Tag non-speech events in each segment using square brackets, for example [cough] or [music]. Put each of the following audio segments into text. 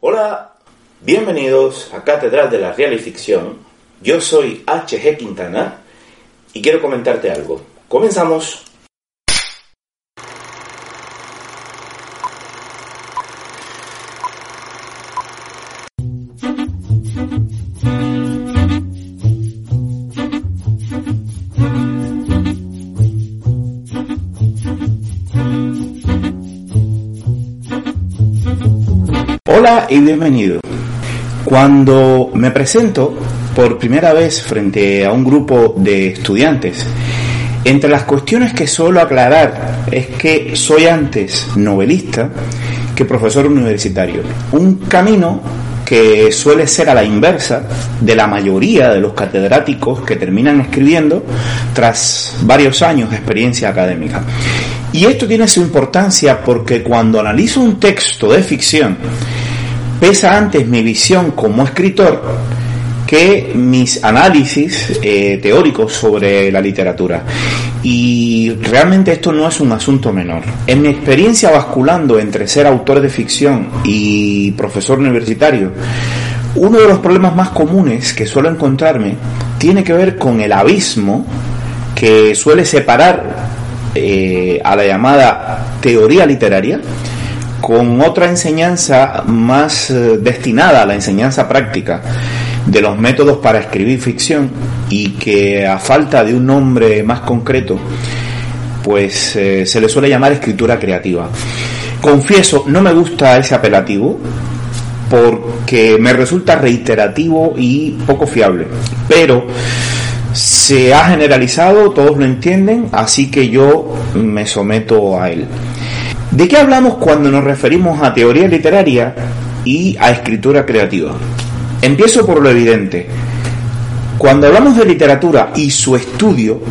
Hola, bienvenidos a Catedral de la Real y Ficción. Yo soy HG Quintana y quiero comentarte algo. Comenzamos. Y bienvenido. Cuando me presento por primera vez frente a un grupo de estudiantes, entre las cuestiones que suelo aclarar es que soy antes novelista que profesor universitario. Un camino que suele ser a la inversa de la mayoría de los catedráticos que terminan escribiendo tras varios años de experiencia académica. Y esto tiene su importancia porque cuando analizo un texto de ficción, pesa antes mi visión como escritor que mis análisis eh, teóricos sobre la literatura. Y realmente esto no es un asunto menor. En mi experiencia basculando entre ser autor de ficción y profesor universitario, uno de los problemas más comunes que suelo encontrarme tiene que ver con el abismo que suele separar eh, a la llamada teoría literaria con otra enseñanza más eh, destinada a la enseñanza práctica de los métodos para escribir ficción y que a falta de un nombre más concreto pues eh, se le suele llamar escritura creativa. Confieso, no me gusta ese apelativo porque me resulta reiterativo y poco fiable, pero se ha generalizado, todos lo entienden, así que yo me someto a él. ¿De qué hablamos cuando nos referimos a teoría literaria y a escritura creativa? Empiezo por lo evidente. Cuando hablamos de literatura y su estudio,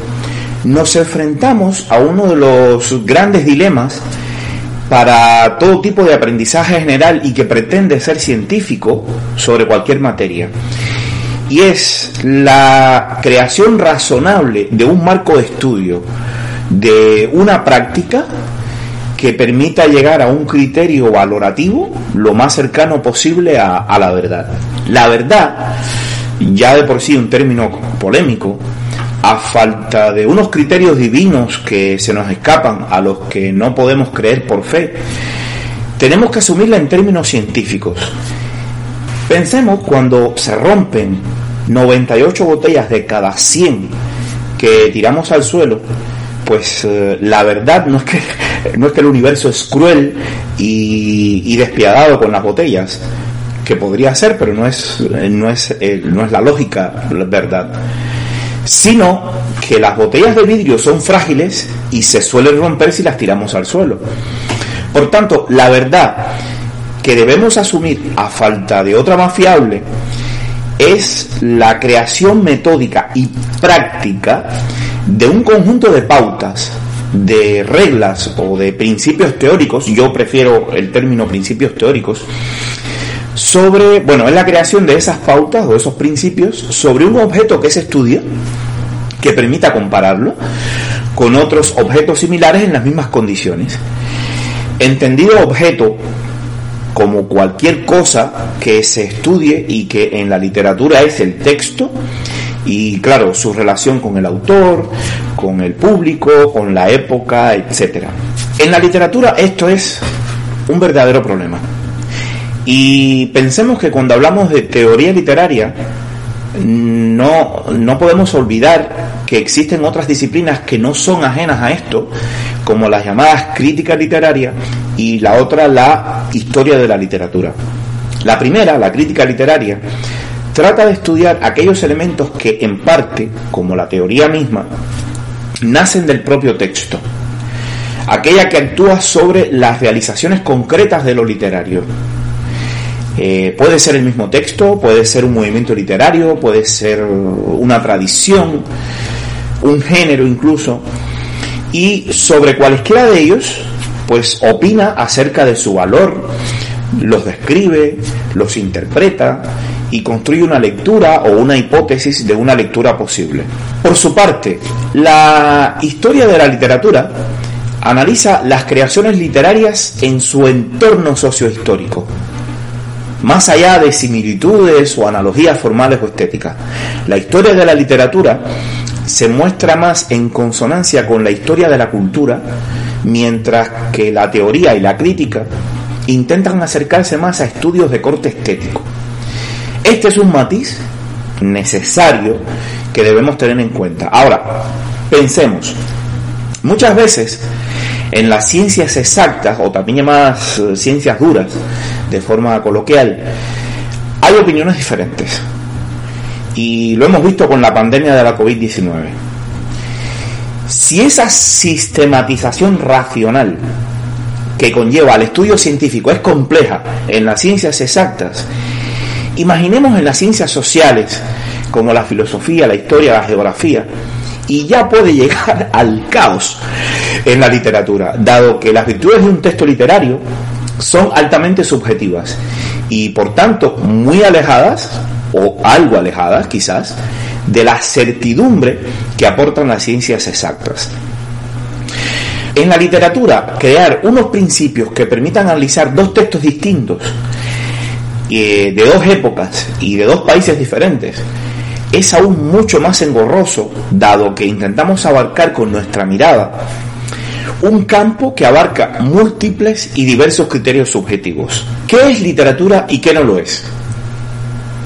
nos enfrentamos a uno de los grandes dilemas para todo tipo de aprendizaje general y que pretende ser científico sobre cualquier materia. Y es la creación razonable de un marco de estudio, de una práctica que permita llegar a un criterio valorativo lo más cercano posible a, la verdad. La verdad, ya de por sí un término polémico, a falta de unos criterios divinos que se nos escapan, a los que no podemos creer por fe, tenemos que asumirla en términos científicos. Pensemos cuando se rompen 98 botellas de cada 100 que tiramos al suelo, pues eh, la verdad no es que no es que el universo es cruel y, despiadado con las botellas que podría ser pero no es no es eh, no es la lógica la verdad. Sino que las botellas de vidrio son frágiles y se suelen romper si las tiramos al suelo. Por tanto la verdad que debemos asumir a falta de otra más fiable es la creación metódica y práctica de un conjunto de pautas, de reglas o de principios teóricos, yo prefiero el término principios teóricos, sobre, bueno, es la creación de esas pautas o esos principios sobre un objeto que se estudia, que permita compararlo con otros objetos similares en las mismas condiciones. Entendido objeto como cualquier cosa que se estudie y que en la literatura es el texto, y claro, su relación con el autor, con el público, con la época, etcétera. En la literatura esto es un verdadero problema. Y pensemos que cuando hablamos de teoría literaria, no, no podemos olvidar que existen otras disciplinas que no son ajenas a esto, como las llamadas crítica literaria y la otra la historia de la literatura. La primera, la crítica literaria, trata de estudiar aquellos elementos que en parte, como la teoría misma, nacen del propio texto, aquella que actúa sobre las realizaciones concretas de lo literario. Eh, puede ser el mismo texto, puede ser un movimiento literario, puede ser una tradición, un género incluso, y sobre cualesquiera de ellos, pues opina acerca de su valor, los describe, los interpreta y construye una lectura o una hipótesis de una lectura posible. Por su parte, la historia de la literatura analiza las creaciones literarias en su entorno sociohistórico, más allá de similitudes o analogías formales o estéticas. La historia de la literatura se muestra más en consonancia con la historia de la cultura, mientras que la teoría y la crítica intentan acercarse más a estudios de corte estético. Este es un matiz necesario que debemos tener en cuenta. Ahora, pensemos, muchas veces en las ciencias exactas, o también llamadas eh, ciencias duras, de forma coloquial, hay opiniones diferentes. Y lo hemos visto con la pandemia de la COVID-19. Si esa sistematización racional que conlleva al estudio científico es compleja en las ciencias exactas, imaginemos en las ciencias sociales, como la filosofía, la historia, la geografía, y ya puede llegar [laughs] al caos en la literatura, dado que las virtudes de un texto literario son altamente subjetivas y por tanto muy alejadas, o algo alejadas quizás, de la certidumbre que aportan las ciencias exactas. En la literatura, crear unos principios que permitan analizar dos textos distintos, eh, de dos épocas y de dos países diferentes, es aún mucho más engorroso, dado que intentamos abarcar con nuestra mirada un campo que abarca múltiples y diversos criterios subjetivos. ¿Qué es literatura y qué no lo es?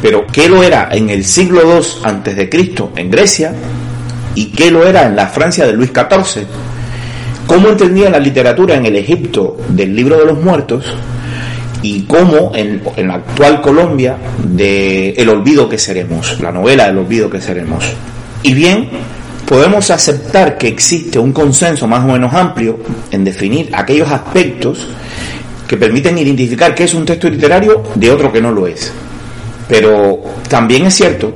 Pero ¿qué lo era en el siglo II antes de Cristo en Grecia y qué lo era en la Francia de Luis XIV? ¿Cómo entendía la literatura en el Egipto del libro de los muertos y cómo en, la actual Colombia de El olvido que seremos, la novela del olvido que seremos. Y bien, podemos aceptar que existe un consenso más o menos amplio en definir aquellos aspectos que permiten identificar qué es un texto literario de otro que no lo es. Pero también es cierto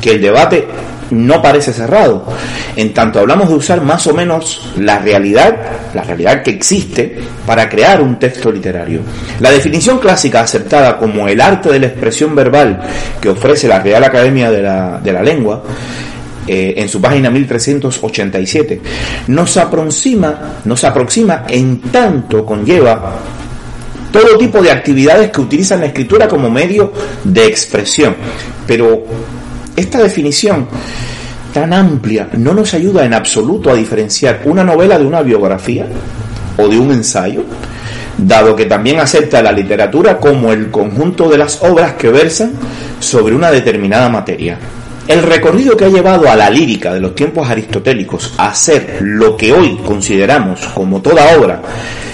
que el debate no parece cerrado. En tanto hablamos de usar más o menos la realidad, la realidad que existe, para crear un texto literario. La definición clásica aceptada como el arte de la expresión verbal que ofrece la Real Academia de la, de la Lengua, eh, en su página 1387, nos aproxima, nos aproxima en tanto conlleva todo tipo de actividades que utilizan la escritura como medio de expresión. Pero esta definición tan amplia no nos ayuda en absoluto a diferenciar una novela de una biografía o de un ensayo, dado que también acepta la literatura como el conjunto de las obras que versan sobre una determinada materia. El recorrido que ha llevado a la lírica de los tiempos aristotélicos a ser lo que hoy consideramos como toda obra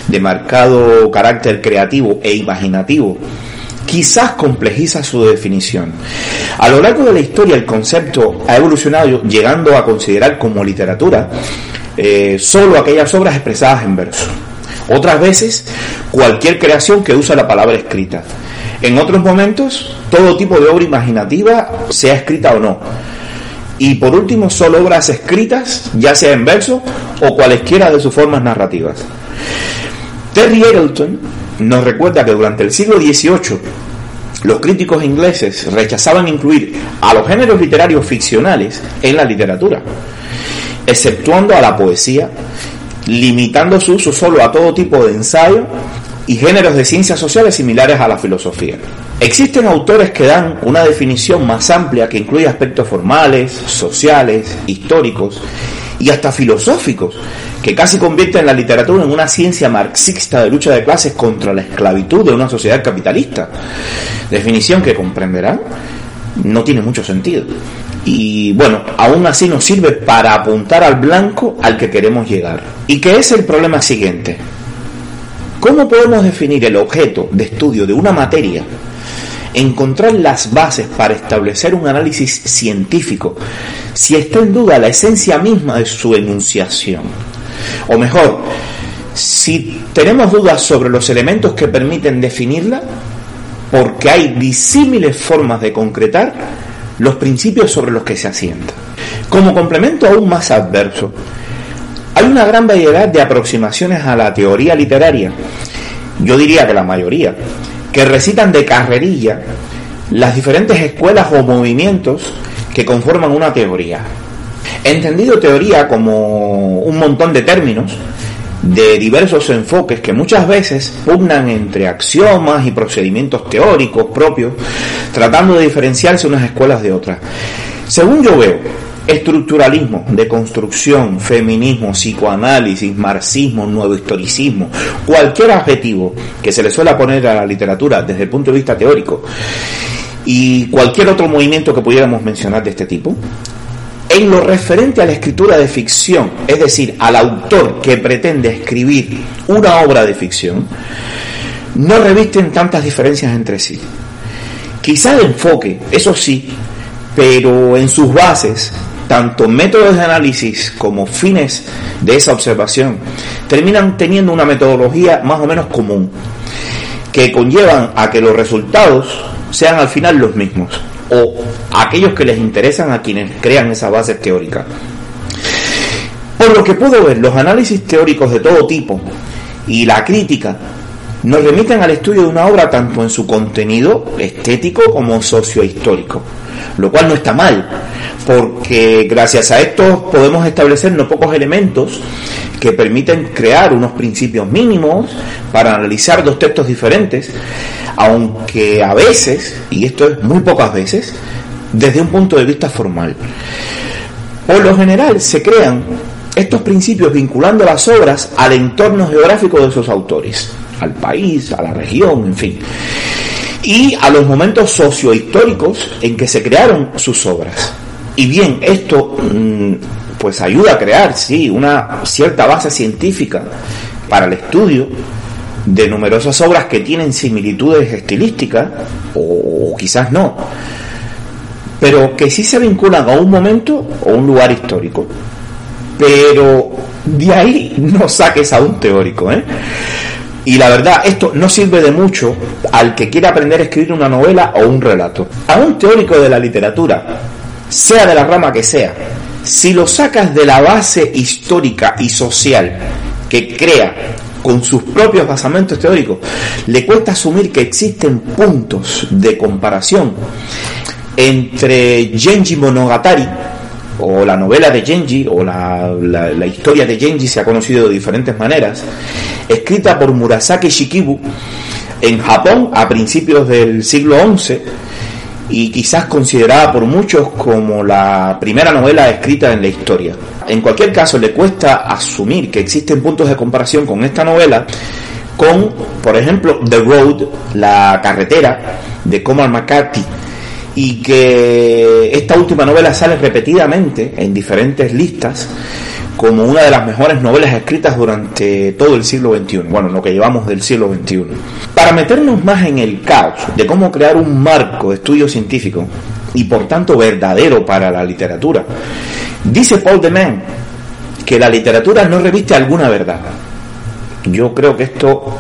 de marcado carácter creativo e imaginativo quizás complejiza su definición. A lo largo de la historia el concepto ha evolucionado llegando a considerar como literatura eh, solo aquellas obras expresadas en verso. Otras veces cualquier creación que usa la palabra escrita. En otros momentos todo tipo de obra imaginativa, sea escrita o no. Y por último solo obras escritas, ya sea en verso o cualesquiera de sus formas narrativas. Terry Eggleton nos recuerda que durante el siglo XVIII los críticos ingleses rechazaban incluir a los géneros literarios ficcionales en la literatura, exceptuando a la poesía, limitando su uso solo a todo tipo de ensayo y géneros de ciencias sociales similares a la filosofía. Existen autores que dan una definición más amplia que incluye aspectos formales, sociales, históricos y hasta filosóficos, que casi convierten la literatura en una ciencia marxista de lucha de clases contra la esclavitud de una sociedad capitalista. Definición que comprenderán no tiene mucho sentido. Y bueno, aún así nos sirve para apuntar al blanco al que queremos llegar. ¿Y qué es el problema siguiente? ¿Cómo podemos definir el objeto de estudio de una materia encontrar las bases para establecer un análisis científico si está en duda la esencia misma de su enunciación. O mejor, si tenemos dudas sobre los elementos que permiten definirla, porque hay disímiles formas de concretar los principios sobre los que se asienta. Como complemento aún más adverso, hay una gran variedad de aproximaciones a la teoría literaria, yo diría que la mayoría, que recitan de carrerilla las diferentes escuelas o movimientos que conforman una teoría. Entendido teoría como un montón de términos de diversos enfoques que muchas veces pugnan entre axiomas y procedimientos teóricos propios, tratando de diferenciarse unas escuelas de otras. Según yo veo, estructuralismo, deconstrucción, feminismo, psicoanálisis, marxismo, nuevo historicismo, cualquier adjetivo que se le suele poner a la literatura desde el punto de vista teórico y cualquier otro movimiento que pudiéramos mencionar de este tipo, en lo referente a la escritura de ficción, es decir, al autor que pretende escribir una obra de ficción, no revisten tantas diferencias entre sí. Quizá el enfoque, eso sí, pero en sus bases, tanto métodos de análisis como fines de esa observación, terminan teniendo una metodología más o menos común, que conllevan a que los resultados sean al final los mismos o aquellos que les interesan a quienes crean esa base teórica. Por lo que puedo ver, los análisis teóricos de todo tipo y la crítica nos remiten al estudio de una obra tanto en su contenido estético como sociohistórico, lo cual no está mal, porque gracias a esto podemos establecer no pocos elementos que permiten crear unos principios mínimos para analizar dos textos diferentes, aunque a veces, y esto es muy pocas veces, desde un punto de vista formal. Por lo general se crean estos principios vinculando las obras al entorno geográfico de sus autores, al país, a la región, en fin, y a los momentos sociohistóricos en que se crearon sus obras. Y bien, esto mm, pues ayuda a crear, sí, una cierta base científica para el estudio de numerosas obras que tienen similitudes estilísticas, o, quizás no, pero que sí se vinculan a un momento o un lugar histórico. Pero de ahí no saques a un teórico, ¿eh? Y la verdad, esto no sirve de mucho al que quiera aprender a escribir una novela o un relato. A un teórico de la literatura, sea de la rama que sea, si lo sacas de la base histórica y social que crea con sus propios basamentos teóricos, le cuesta asumir que existen puntos de comparación entre Genji Monogatari, o la novela de Genji, o la, la, historia de Genji se ha conocido de diferentes maneras, escrita por Murasaki Shikibu en Japón a principios del siglo XI, y quizás considerada por muchos como la primera novela escrita en la historia. En cualquier caso, le cuesta asumir que existen puntos de comparación con esta novela con, por ejemplo, The Road, la carretera de Cormac McCarthy, y que esta última novela sale repetidamente en diferentes listas como una de las mejores novelas escritas durante todo el siglo XXI, bueno, lo que llevamos del siglo XXI. Para meternos más en el caos de cómo crear un marco de estudio científico y por tanto verdadero para la literatura, dice Paul de Man que la literatura no reviste alguna verdad. Yo creo que esto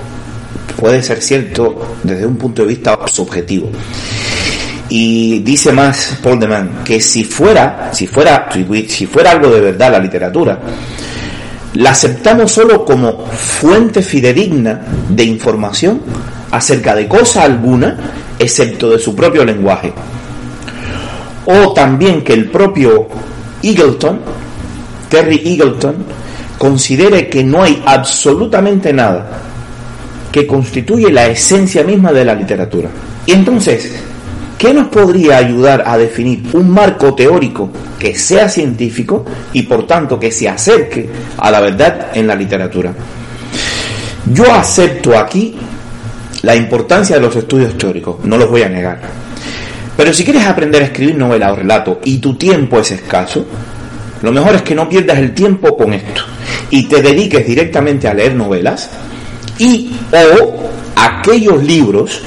puede ser cierto desde un punto de vista subjetivo. Y dice más Paul de Man que si fuera, si fuera, si fuera algo de verdad la literatura, la aceptamos solo como fuente fidedigna de información acerca de cosa alguna, excepto de su propio lenguaje. O también que el propio Eagleton, Terry Eagleton, considere que no hay absolutamente nada que constituye la esencia misma de la literatura. Y entonces, ¿Qué nos podría ayudar a definir un marco teórico que sea científico y por tanto que se acerque a la verdad en la literatura? Yo acepto aquí la importancia de los estudios teóricos, no los voy a negar. Pero si quieres aprender a escribir novela o relato y tu tiempo es escaso, lo mejor es que no pierdas el tiempo con esto y te dediques directamente a leer novelas y o aquellos libros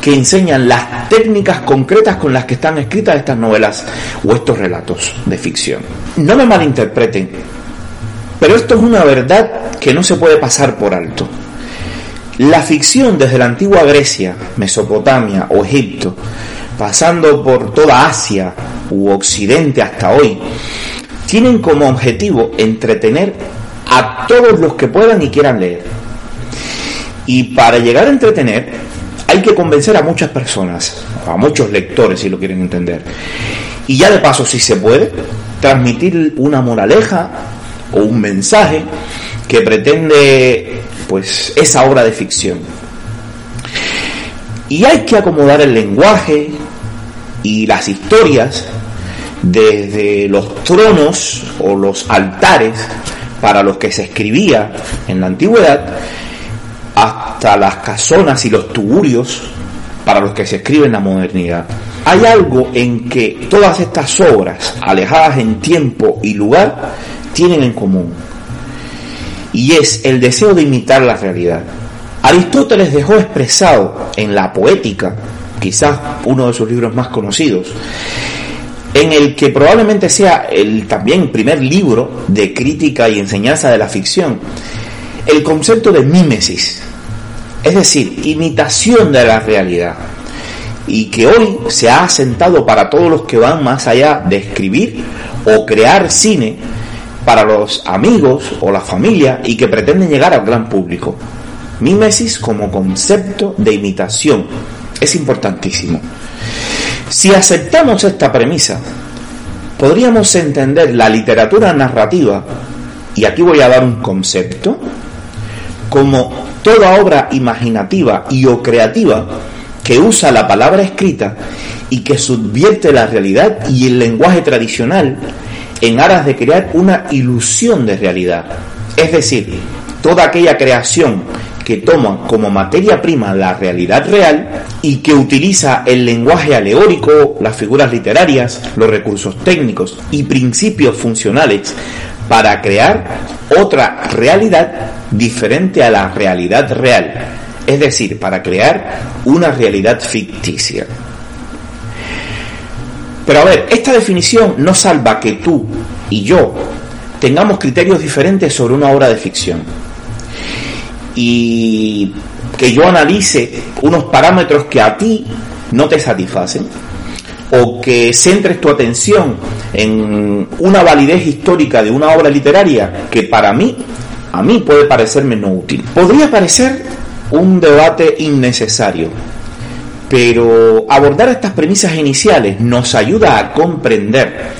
que enseñan las técnicas concretas con las que están escritas estas novelas o estos relatos de ficción. No me malinterpreten, pero esto es una verdad que no se puede pasar por alto. La ficción desde la antigua Grecia, Mesopotamia o Egipto, pasando por toda Asia u Occidente hasta hoy, tienen como objetivo entretener a todos los que puedan y quieran leer. Y para llegar a entretener hay que convencer a muchas personas, a muchos lectores si lo quieren entender. Y ya de paso, si se puede, transmitir una moraleja o un mensaje que pretende pues esa obra de ficción. Y hay que acomodar el lenguaje y las historias desde los tronos o los altares para los que se escribía en la antigüedad hasta las casonas y los tuburios para los que se escribe en la modernidad. Hay algo en que todas estas obras, alejadas en tiempo y lugar, tienen en común. Y es el deseo de imitar la realidad. Aristóteles dejó expresado en la poética, quizás uno de sus libros más conocidos, en el que probablemente sea el también primer libro de crítica y enseñanza de la ficción, el concepto de mímesis, es decir, imitación de la realidad, y que hoy se ha asentado para todos los que van más allá de escribir o crear cine para los amigos o la familia y que pretenden llegar al gran público. Mímesis como concepto de imitación es importantísimo. Si aceptamos esta premisa, podríamos entender la literatura narrativa, y aquí voy a dar un concepto, como toda obra imaginativa y o creativa que usa la palabra escrita y que subvierte la realidad y el lenguaje tradicional en aras de crear una ilusión de realidad. Es decir, toda aquella creación que toma como materia prima la realidad real y que utiliza el lenguaje alegórico, las figuras literarias, los recursos técnicos y principios funcionales para crear otra realidad diferente a la realidad real, es decir, para crear una realidad ficticia. Pero a ver, esta definición no salva que tú y yo tengamos criterios diferentes sobre una obra de ficción. Y que yo analice unos parámetros que a ti no te satisfacen o que centres tu atención en una validez histórica de una obra literaria que para mí, a mí puede parecerme no útil. Podría parecer un debate innecesario, pero abordar estas premisas iniciales nos ayuda a comprender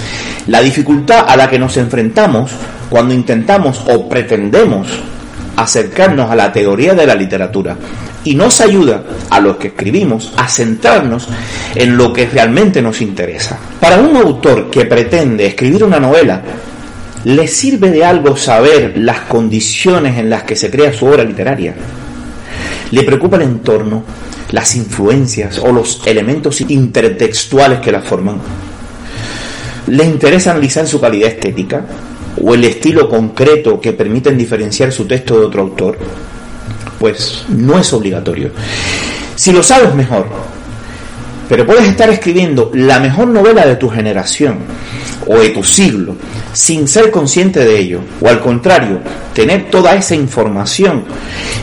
la dificultad a la que nos enfrentamos cuando intentamos o pretendemos acercarnos a la teoría de la literatura y nos ayuda a los que escribimos a centrarnos en lo que realmente nos interesa. Para un autor que pretende escribir una novela, ¿le sirve de algo saber las condiciones en las que se crea su obra literaria? ¿Le preocupa el entorno, las influencias o los elementos intertextuales que la forman? ¿Le interesa analizar su calidad estética? O el estilo concreto que permiten diferenciar su texto de otro autor? Pues no es obligatorio. Si lo sabes mejor, pero puedes estar escribiendo la mejor novela de tu generación o de tu siglo sin ser consciente de ello, o al contrario, tener toda esa información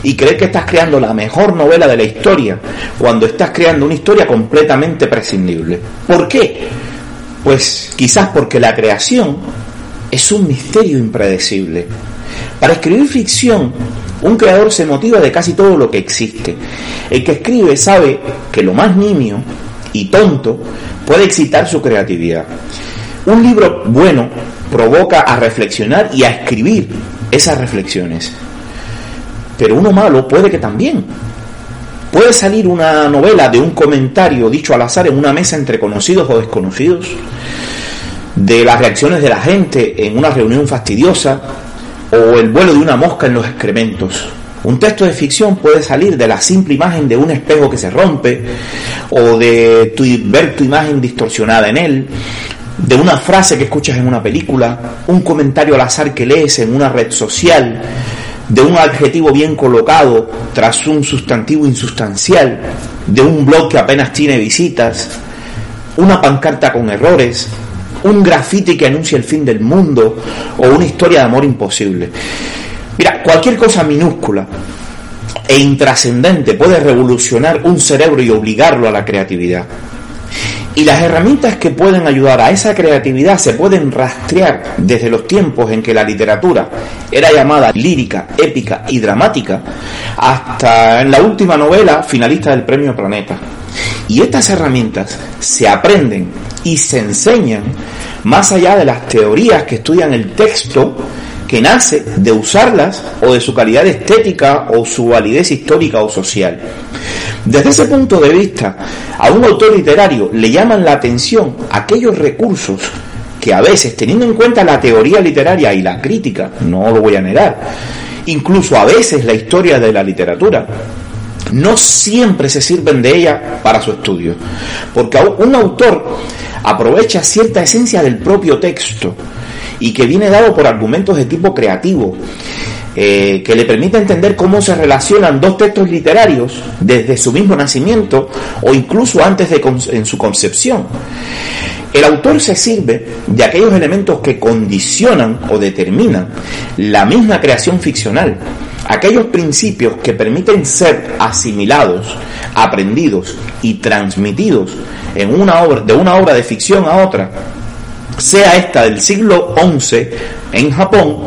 y creer que estás creando la mejor novela de la historia cuando estás creando una historia completamente prescindible. ¿Por qué? Pues quizás porque la creación es un misterio impredecible. Para escribir ficción, un creador se motiva de casi todo lo que existe. El que escribe sabe que lo más nimio y tonto puede excitar su creatividad. Un libro bueno provoca a reflexionar y a escribir esas reflexiones. Pero uno malo puede que también. Puede salir una novela de un comentario dicho al azar en una mesa entre conocidos o desconocidos de las reacciones de la gente en una reunión fastidiosa o el vuelo de una mosca en los excrementos. Un texto de ficción puede salir de la simple imagen de un espejo que se rompe o de ver tu imagen distorsionada en él, de una frase que escuchas en una película, un comentario al azar que lees en una red social, de un adjetivo bien colocado tras un sustantivo insustancial, de un blog que apenas tiene visitas, una pancarta con errores, un grafiti que anuncia el fin del mundo o una historia de amor imposible. Mira, cualquier cosa minúscula e intrascendente puede revolucionar un cerebro y obligarlo a la creatividad. Y las herramientas que pueden ayudar a esa creatividad se pueden rastrear desde los tiempos en que la literatura era llamada lírica, épica y dramática, hasta en la última novela finalista del Premio Planeta. Y estas herramientas se aprenden y se enseñan más allá de las teorías que estudian el texto que nace de usarlas o de su calidad estética o su validez histórica o social. Desde ese punto de vista, a un autor literario le llaman la atención aquellos recursos que a veces, teniendo en cuenta la teoría literaria y la crítica, no lo voy a negar, incluso a veces la historia de la literatura, no siempre se sirven de ella para su estudio, porque un autor aprovecha cierta esencia del propio texto, y que viene dado por argumentos de tipo creativo, eh, que le permite entender cómo se relacionan dos textos literarios desde su mismo nacimiento o incluso antes de en su concepción. El autor se sirve de aquellos elementos que condicionan o determinan la misma creación ficcional, aquellos principios que permiten ser asimilados, aprendidos y transmitidos en una obra, de una obra de ficción a otra, sea esta del siglo XI en Japón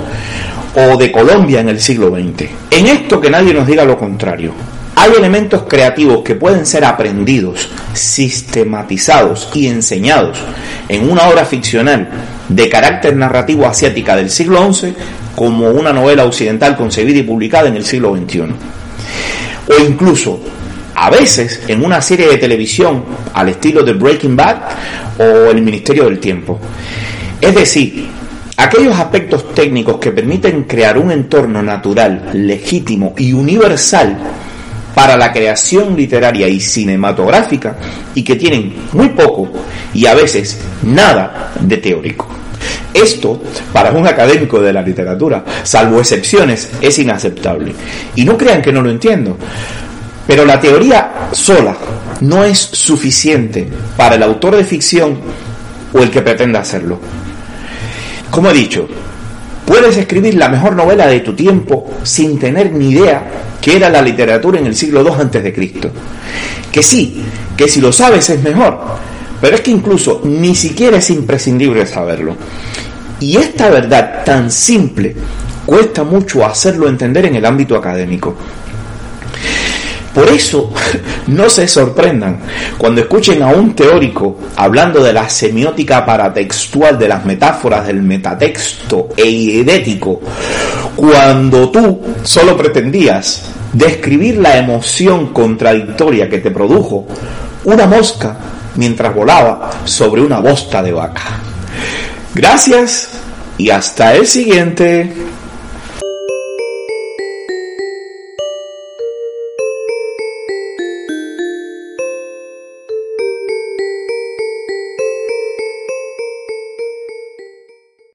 o de Colombia en el siglo XX. En esto que nadie nos diga lo contrario. Hay elementos creativos que pueden ser aprendidos, sistematizados y enseñados en una obra ficcional de carácter narrativo asiática del siglo XI como una novela occidental concebida y publicada en el siglo XXI. O incluso a veces en una serie de televisión al estilo de Breaking Bad o El Ministerio del Tiempo. Es decir, aquellos aspectos técnicos que permiten crear un entorno natural, legítimo y universal para la creación literaria y cinematográfica y que tienen muy poco y a veces nada de teórico. Esto, para un académico de la literatura, salvo excepciones, es inaceptable. Y no crean que no lo entiendo. Pero la teoría sola no es suficiente para el autor de ficción o el que pretenda hacerlo. Como he dicho, puedes escribir la mejor novela de tu tiempo sin tener ni idea que era la literatura en el siglo II antes de Cristo. Que sí, que si lo sabes es mejor, pero es que incluso ni siquiera es imprescindible saberlo. Y esta verdad tan simple cuesta mucho hacerlo entender en el ámbito académico. Por eso, [laughs] no se sorprendan cuando escuchen a un teórico hablando de la semiótica paratextual de las metáforas del metatexto e idético, cuando tú solo pretendías describir la emoción contradictoria que te produjo una mosca mientras volaba sobre una bosta de vaca. Gracias y hasta el siguiente.